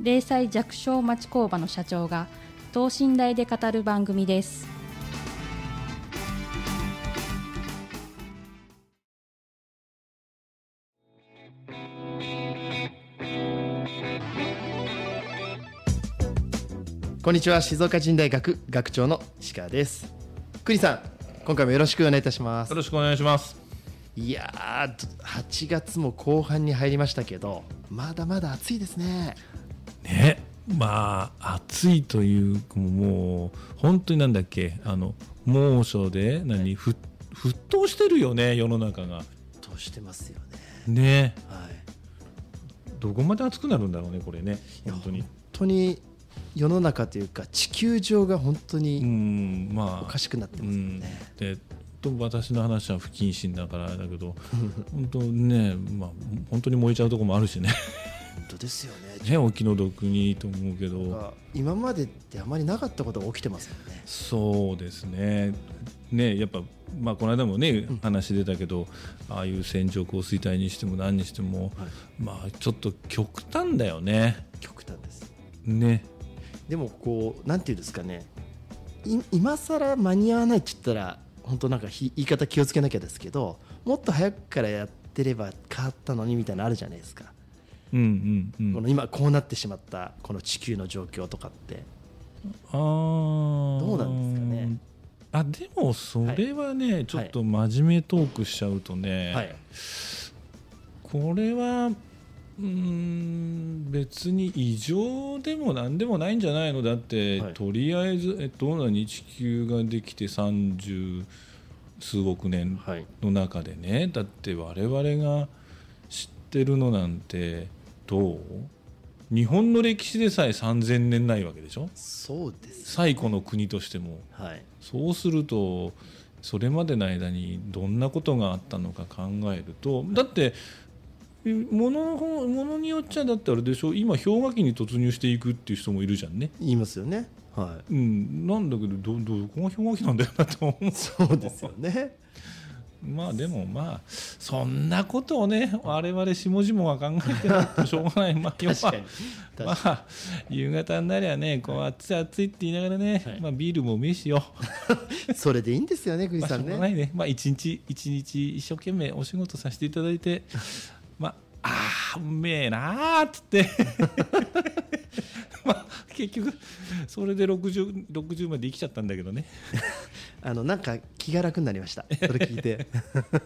零細弱小町工場の社長が等身大で語る番組です。こんにちは。静岡人大学学長の石川です。栗さん今回もよろしくお願いいたします。よろしくお願いします。いやー8月も後半に入りましたけどまだまだ暑いですねね。まあ暑いというもう本当になんだっけあの猛暑で何、ふ沸騰してるよね世の中が。沸騰してますよね。ね。はい。どこまで暑くなるんだろうねこれね。本当に。本当に世の中というか地球上が本当におかしくなってますよね。でと私の話は不謹慎だからだけど 本当ね、まあ、本当に燃えちゃうところもあるしね。本当ですよね。ねお気の毒にと思うけど。今までってあまりなかったことが起きてますもんね。そうですね。ねやっぱ、まあ、この間もね、うん、話出たけどああいう線状降水帯にしても何にしても、はい、まあちょっと極端だよね。極端です。ね。でもこうなんていうんですかね。今更間に合わないって言ったら本当なんか言い方気をつけなきゃですけどもっと早くからやってれば変わったのにみたいなのあるじゃないですか、うんうんうん、この今こうなってしまったこの地球の状況とかって。あどうなんですかね。あでもそれはね、はい、ちょっと真面目トークしちゃうとね、はい、これはうん別に異常でも何でもないんじゃないのだって、はい、とりあえず、えっと、何地球ができて30数億年の中でね、はい、だって我々が知ってるのなんてどう日本の歴史でさえ3000年ないわけでしょ？そうです、ね、最古の国としても、はい、そうするとそれまでの間にどんなことがあったのか考えるとだってものものによっちゃだってあれでしょ？今氷河期に突入していくっていう人もいるじゃんね。言いますよね。はい、うん、なんだけどどどこが氷河期なんだよなと思う。そうですよねまあでもまあそんなことをね我々下々が考えてもしょうがない。まあ要はまあ夕方になりゃねこう暑い暑いって言いながらね、はい、まあビールもうめえしよ。それでいいんですよね 栗さんね、まあ、ないね。まあ一日一日一生懸命お仕事させていただいてまあああうめえなーっつって。まあ結局それで 60, 60まで生きちゃったんだけどね。あのなんか気が楽になりました。それ聞いて。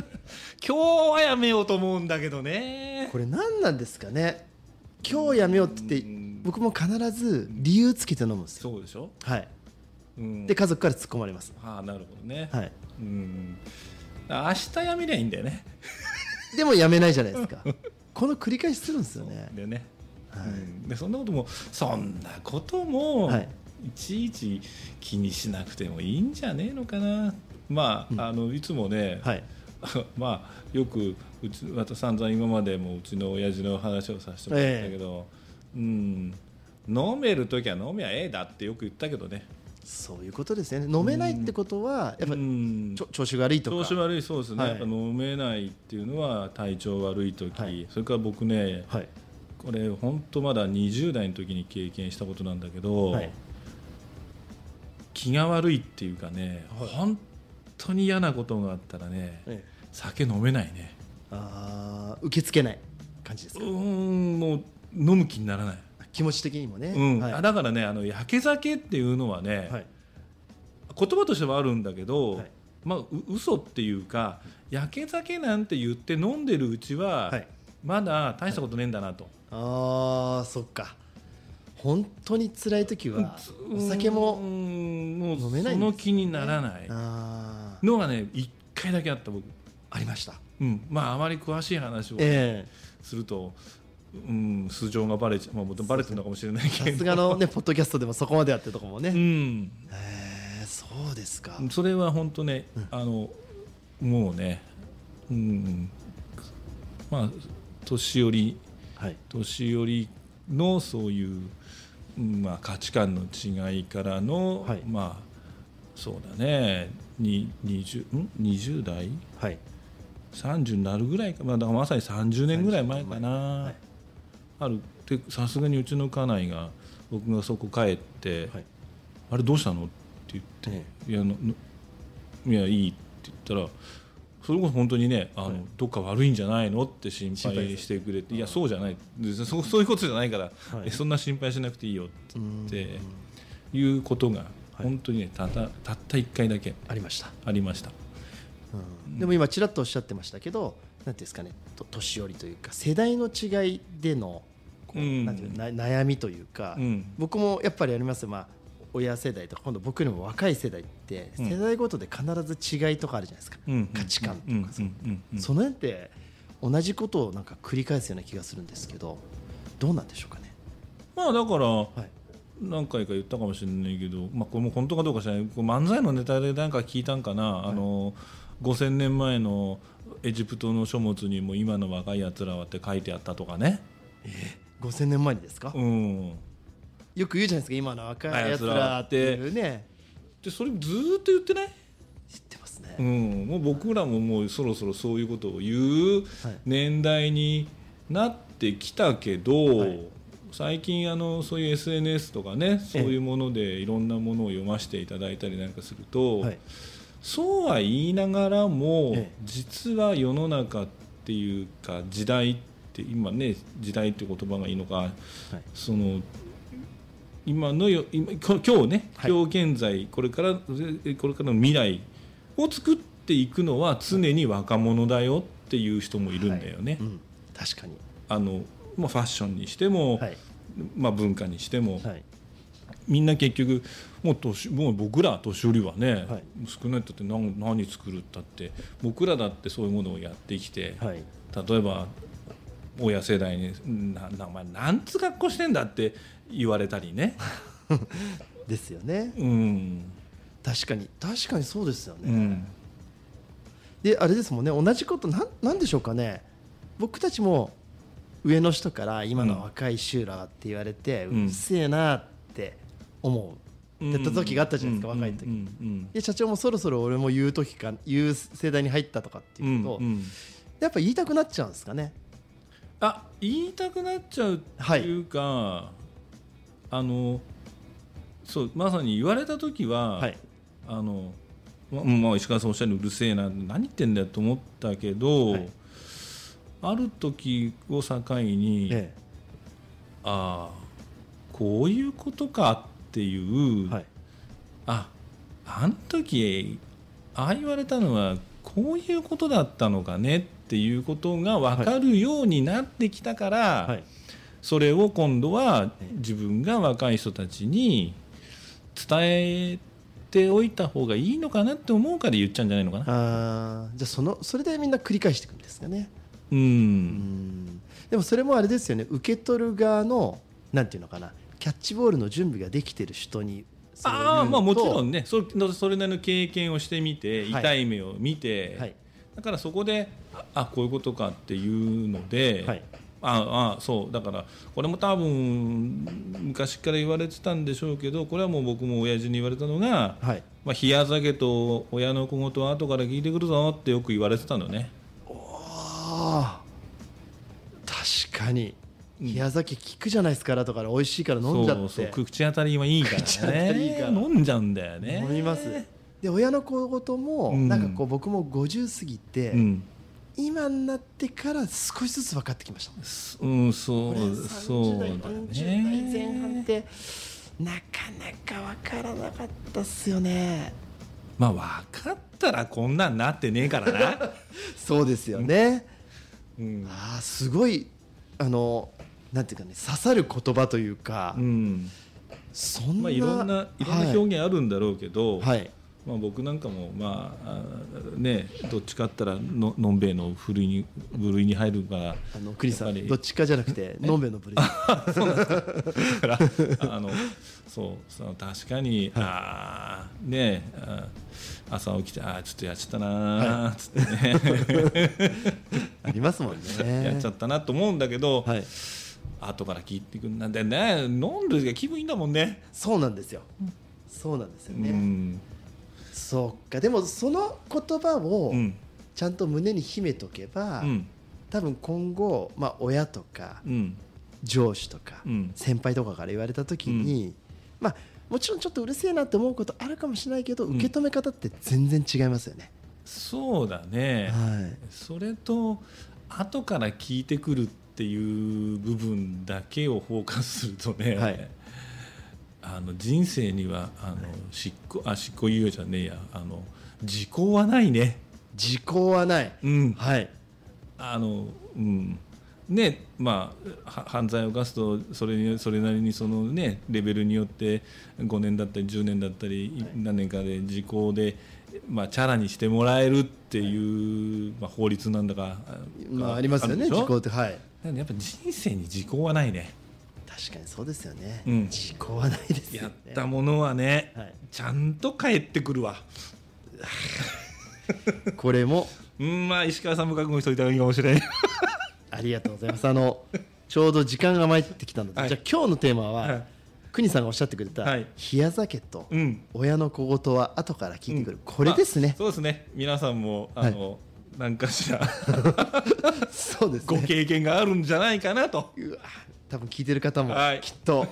今日はやめようと思うんだけどね。これ何なんですかね。今日やめようって言って僕も必ず理由つけて飲むんですよ。そうでしょ？はい。で家族から突っ込まれます。ああなるほどね。はい。うん。明日やめりゃいいんだよね。でもやめないじゃないですか。この繰り返しするんですよね。でね、はい、うん、でそんなこともそんなことも、はい、いちいち気にしなくてもいいんじゃねえのかな。まあうん、あのいつもね、はい、まあよくうちまた散々今までもうちの親父の話をさせてもらったけど、えー、うん。飲める時は飲みゃええだってよく言ったけどね。そういうことですね。飲めないってことはやっぱり調子が悪いとか。調子悪いそうですね、はい、やっぱ飲めないっていうのは体調悪い時、はい、それから僕ね、はい、これ本当まだ20代の時に経験したことなんだけど、はい、気が悪いっていうかね、はい、本当に嫌なことがあったらね、ええ、酒飲めないね。ああ受け付けない感じですか？うんもう飲む気にならない。気持ち的にもね、うん。はい、だからねあの焼け酒っていうのはね、はい、言葉としてはあるんだけど、はい、まあう嘘っていうか焼け酒なんて言って飲んでるうちは、はい、まだ大したことねえんだなと、ああそっか。本当に辛い時はお酒ももう飲めないその気にならない。のがね一回だけあった僕。ありました、うん、まああまり詳しい話を、えー、するとうん、素性がバレちゃまあバレてるのかもしれないけど。さすがのね ポッドキャストでもそこまでやってるとこもね、うん、えー、そうですか。それは本当ね、うん、あのもうね、うん、まあ年寄り、はい、年寄りのそういう、まあ、価値観の違いからの、はい、まあそうだねに 20, ん？20代、はい、30になるぐらいか、まあ、だからまさに30年ぐらい前かな、はい、ある。でさすがにうちの家内が僕がそこ帰って「はい、あれどうしたの?」って言って「いやのいやいい」って言ったらそれこそ本当にねあの、はい、どっか悪いんじゃないのって心配してくれて「いやそうじゃない。そ そういうことじゃないから、はい、そんな心配しなくていいよ」っていうことが本当にねたったたった1回だけありました。ありました、うん、でも今ちらっとおっしゃってましたけどなんていうんですかね年寄りというか世代の違いでのこう、うん、なんていう悩みというか、うん、僕もやっぱりありますまあ親世代とか今度僕よりも若い世代って世代ごとで必ず違いとかあるじゃないですか、うん、価値観とかその辺って同じことをなんか繰り返すような気がするんですけどどうなんでしょうかね。まあだから、はい、何回か言ったかもしれないけど、まあ、これも本当かどうか知らない。漫才のネタで何か聞いたんかな、はい、あの5000年前のエジプトの書物にも今の若いやつらはって書いてあったとかね。えー、5000年前にですか、うん、よく言うじゃないですか今の若いやつらっていうね。でそれずっと言ってない？知ってますね、うん、もう僕らももうそろそろそういうことを言う年代になってきたけど、はい、最近あのそういう SNS とかねそういうものでいろんなものを読ませていただいたりなんかすると、はい、そうは言いながらも、実は世の中っていうか時代って今ね時代って言葉がいいのか、はい、その今のよ今今日ね、今日現在これからこれからの未来を作っていくのは常に若者だよっていう人もいるんだよね。はい。うん、確かに。あの、まあ、ファッションにしても、はい、まあ、文化にしても、はい、みんな結局もう年もう僕ら年寄りはね、少ないとって何何作るったって僕らだってそういうものをやってきて、例えば親世代に「ななお前なんつ格好してんだ」って言われたりね。ですよね、うん、確かに。確かにそうですよね、うん、であれですもんね。同じことなんなんでしょうかね。僕たちも上の人から今の若い衆らって言われて、うん、うっせえなって思う。ってった時があったじゃないですか、若い時、で社長もそろそろ俺も言う時か言う世代に入ったとかっていうと、やっぱ言いたくなっちゃうんですかね。あ言いたくなっちゃうっていうか、はい、あのそうまさに言われた時は、はい、あのまあ、石川さんおっしゃるうるせえな何言ってんだよと思ったけど、はい、ある時を境に、ええ、ああこういうことかっていう、はい、ああの時ああ言われたのはこういうことだったのかねっていうことが分かるようになってきたから、はい、それを今度は自分が若い人たちに伝えておいた方がいいのかなって思うから言っちゃうんじゃないのかな。あじゃあそのそれでみんな繰り返していくんですかね。うん。でもそれもあれですよね。受け取る側のなんていうのかな。キャッチボールの準備ができてる人にああまあもちろんね。そそれなりの経験をしてみて、痛い目を見て、はい、だからそこであこういうことかっていうので、はい、ああそう。だからこれも多分昔から言われてたんでしょうけどこれはもう僕も親父に言われたのが、はい。まあ、冷や酒と親の小言は後から聞いてくるぞってよく言われてたのね。お確かに。冷や酒効くじゃないですかとから美味しいから飲んじゃって。そうそう。口当たりはいいからね。飲んじゃうんだよね。飲みます。で親の小言も、うん、なんかこう僕も50過ぎて、うん、今になってから少しずつ分かってきましたうんそうそうだね40代前半ってなかなか分からなかったっすよね。まあ分かったらこんなんなってねえからな。そうですよね、うん、ああすごいあのなんていうかね刺さる言葉というか、うん、そんな、まあ、いろんないろんな表現あるんだろうけど、はい、まあ、僕なんかもまあねどっちかったらののんべえの部類に部類に入るからあのクリスさんどっちかじゃなくてのんべえの部類 そうだからあのそうその確かに、はい、あねあ朝起きてあちょっとやっちゃったなっつってね、ありますもんね。やっちゃったなと思うんだけど、はい、後から聞いてくんなんでね飲んでる気分いいんだもんね。そうなんですよ、そうなんですよね、うんそうか。でもその言葉をちゃんと胸に秘めとけば、うん、多分今後、まあ、親とか、うん、上司とか、うん、先輩とかから言われた時に、まあ、もちろんちょっとうるせえなって思うことあるかもしれないけど、受け止め方って全然違いますよね。そうだね、はい、それと後から聞いてくるっていう部分だけをフォーカスするとね、はいあの人生にはあの執行あ執行猶予じゃねえや。あの時効はないね。時効はない、うん、はい。あのうん。ねまあ、犯罪を犯すとそれにそれなりにその、ね、レベルによって5年だったり10年だったり何年かで時効で、まあ、チャラにしてもらえるっていう、まあ、法律なんだか、まあ、ありますよね時効って。はい。やっぱ人生に時効はないね確かにそうですよね、うん、時効はないですよ、ね、やったものはね、はい、ちゃんと帰ってくるわ。これも。うんまあ石川さんも覚悟しといた方がいいかもしれん ありがとうございます。あのちょうど時間が参ってきたので、はい、じゃあ今日のテーマは、はい。国さんがおっしゃってくれた、はい、冷や酒と親の小言は後から聞いてくる、うん、これですね、まあ、そうですね。皆さんもあの、はい、何かしら そうです、ね、ご経験があるんじゃないかなと。うわ多分聞いてる方もきっと、はい、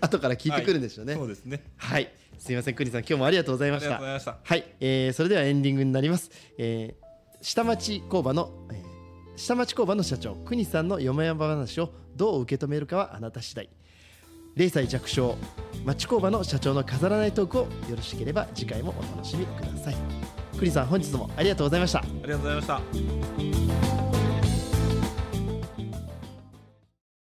後から聞いてくるんでしょうね。そうですね。はい。すみません、クニさん、今日もありがとうございました。はい、えー、それではエンディングになります。えー、下町工場の、えー、下町工場の社長、クニさんのよもやま話をどう受け止めるかはあなた次第。0歳弱小町工場の社長の飾らないトークをよろしければ次回もお楽しみください。クニさん、本日もありがとうございました。ありがとうございました。